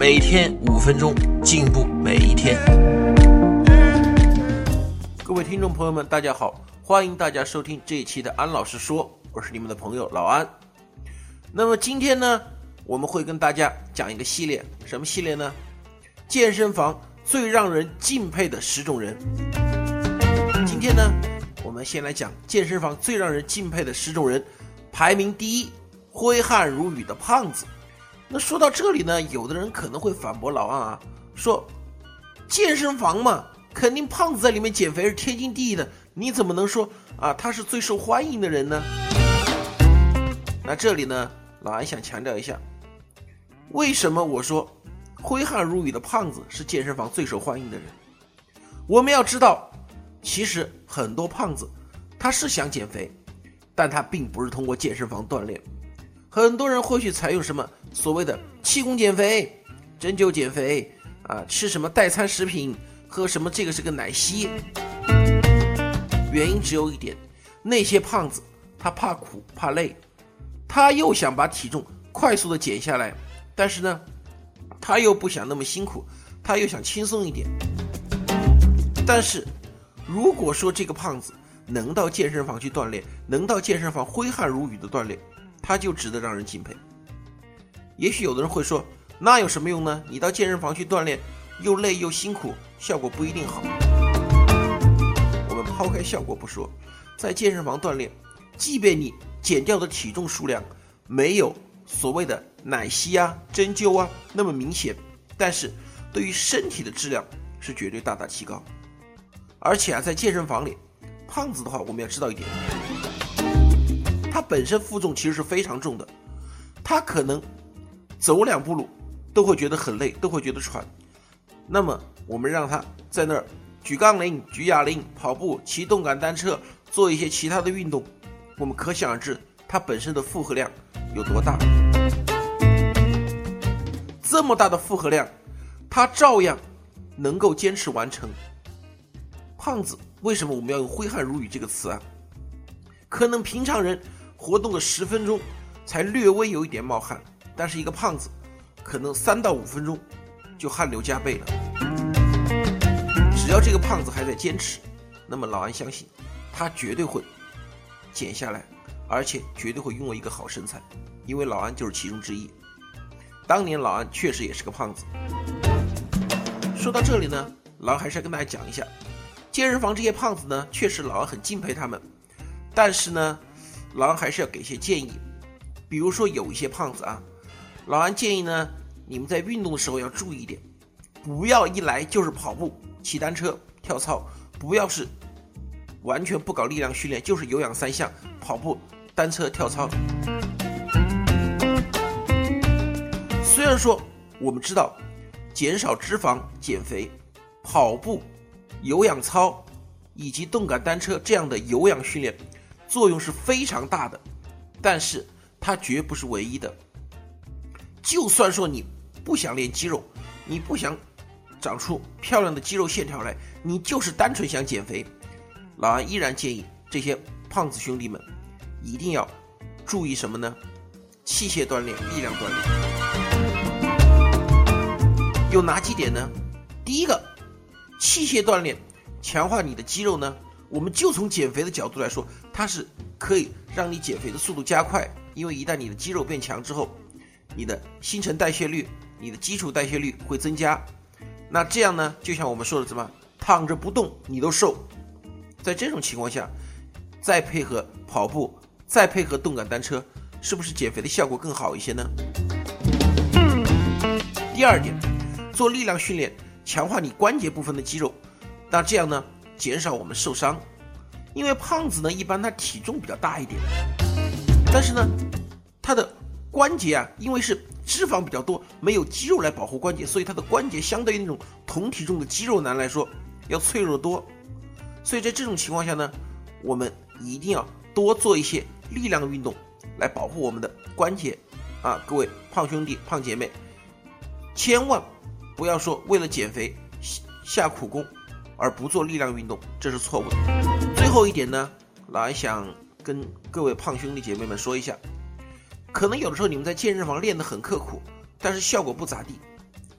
每天五分钟，进步每一天。各位听众朋友们，大家好，欢迎大家收听这一期的安老师说，我是你们的朋友老安。那么今天呢，我们会跟大家讲一个系列，什么系列呢？健身房最让人敬佩的十种人。今天呢，我们先来讲健身房最让人敬佩的十种人，排名第一。挥汗如雨的胖子，那说到这里呢，有的人可能会反驳老安啊，说健身房嘛，肯定胖子在里面减肥是天经地义的，你怎么能说啊他是最受欢迎的人呢？那这里呢，老安想强调一下，为什么我说挥汗如雨的胖子是健身房最受欢迎的人？我们要知道，其实很多胖子他是想减肥，但他并不是通过健身房锻炼。很多人会去采用什么所谓的气功减肥、针灸减肥啊，吃什么代餐食品，喝什么这个是个奶昔。原因只有一点，那些胖子他怕苦怕累，他又想把体重快速的减下来，但是呢，他又不想那么辛苦，他又想轻松一点。但是，如果说这个胖子能到健身房去锻炼，能到健身房挥汗如雨的锻炼。他就值得让人敬佩。也许有的人会说，那有什么用呢？你到健身房去锻炼，又累又辛苦，效果不一定好。我们抛开效果不说，在健身房锻炼，即便你减掉的体重数量没有所谓的奶昔啊、针灸啊那么明显，但是对于身体的质量是绝对大大提高。而且啊，在健身房里，胖子的话，我们要知道一点。他本身负重其实是非常重的，他可能走两步路都会觉得很累，都会觉得喘。那么我们让他在那儿举杠铃、举哑铃、跑步、骑动感单车，做一些其他的运动，我们可想而知他本身的负荷量有多大。这么大的负荷量，他照样能够坚持完成。胖子为什么我们要用“挥汗如雨”这个词啊？可能平常人。活动个十分钟，才略微有一点冒汗，但是一个胖子，可能三到五分钟就汗流浃背了。只要这个胖子还在坚持，那么老安相信，他绝对会减下来，而且绝对会拥有一个好身材，因为老安就是其中之一。当年老安确实也是个胖子。说到这里呢，老安还是要跟大家讲一下，健身房这些胖子呢，确实老安很敬佩他们，但是呢。老安还是要给一些建议，比如说有一些胖子啊，老安建议呢，你们在运动的时候要注意一点，不要一来就是跑步、骑单车、跳操，不要是完全不搞力量训练，就是有氧三项：跑步、单车、跳操。虽然说我们知道减少脂肪、减肥、跑步、有氧操以及动感单车这样的有氧训练。作用是非常大的，但是它绝不是唯一的。就算说你不想练肌肉，你不想长出漂亮的肌肉线条来，你就是单纯想减肥，老安依然建议这些胖子兄弟们一定要注意什么呢？器械锻炼、力量锻炼有哪几点呢？第一个，器械锻炼强化你的肌肉呢？我们就从减肥的角度来说，它是可以让你减肥的速度加快，因为一旦你的肌肉变强之后，你的新陈代谢率、你的基础代谢率会增加。那这样呢，就像我们说的什么，躺着不动你都瘦。在这种情况下，再配合跑步，再配合动感单车，是不是减肥的效果更好一些呢？第二点，做力量训练，强化你关节部分的肌肉，那这样呢？减少我们受伤，因为胖子呢，一般他体重比较大一点，但是呢，他的关节啊，因为是脂肪比较多，没有肌肉来保护关节，所以他的关节相对于那种同体重的肌肉男来说要脆弱多。所以在这种情况下呢，我们一定要多做一些力量运动来保护我们的关节啊！各位胖兄弟、胖姐妹，千万不要说为了减肥下苦功而不做力量运动，这是错误的。最后一点呢，来想跟各位胖兄弟姐妹们说一下。可能有的时候你们在健身房练得很刻苦，但是效果不咋地，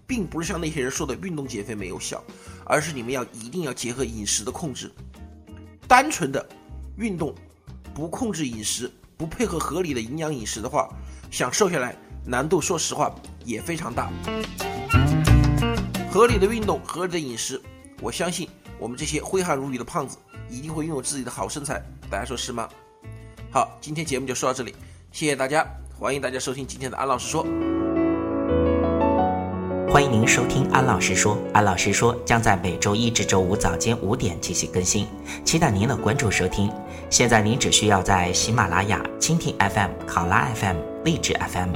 并不是像那些人说的运动减肥没有效，而是你们要一定要结合饮食的控制。单纯的运动不控制饮食，不配合合理的营养饮食的话，想瘦下来难度说实话也非常大。合理的运动，合理的饮食，我相信我们这些挥汗如雨的胖子一定会拥有自己的好身材。大家说是吗？好，今天节目就说到这里，谢谢大家。欢迎大家收听今天的安老师说。欢迎您收听安老师说，安老师说将在每周一至周五早间五点进行更新，期待您的关注收听。现在您只需要在喜马拉雅、蜻蜓 FM、考拉 FM、荔枝 FM、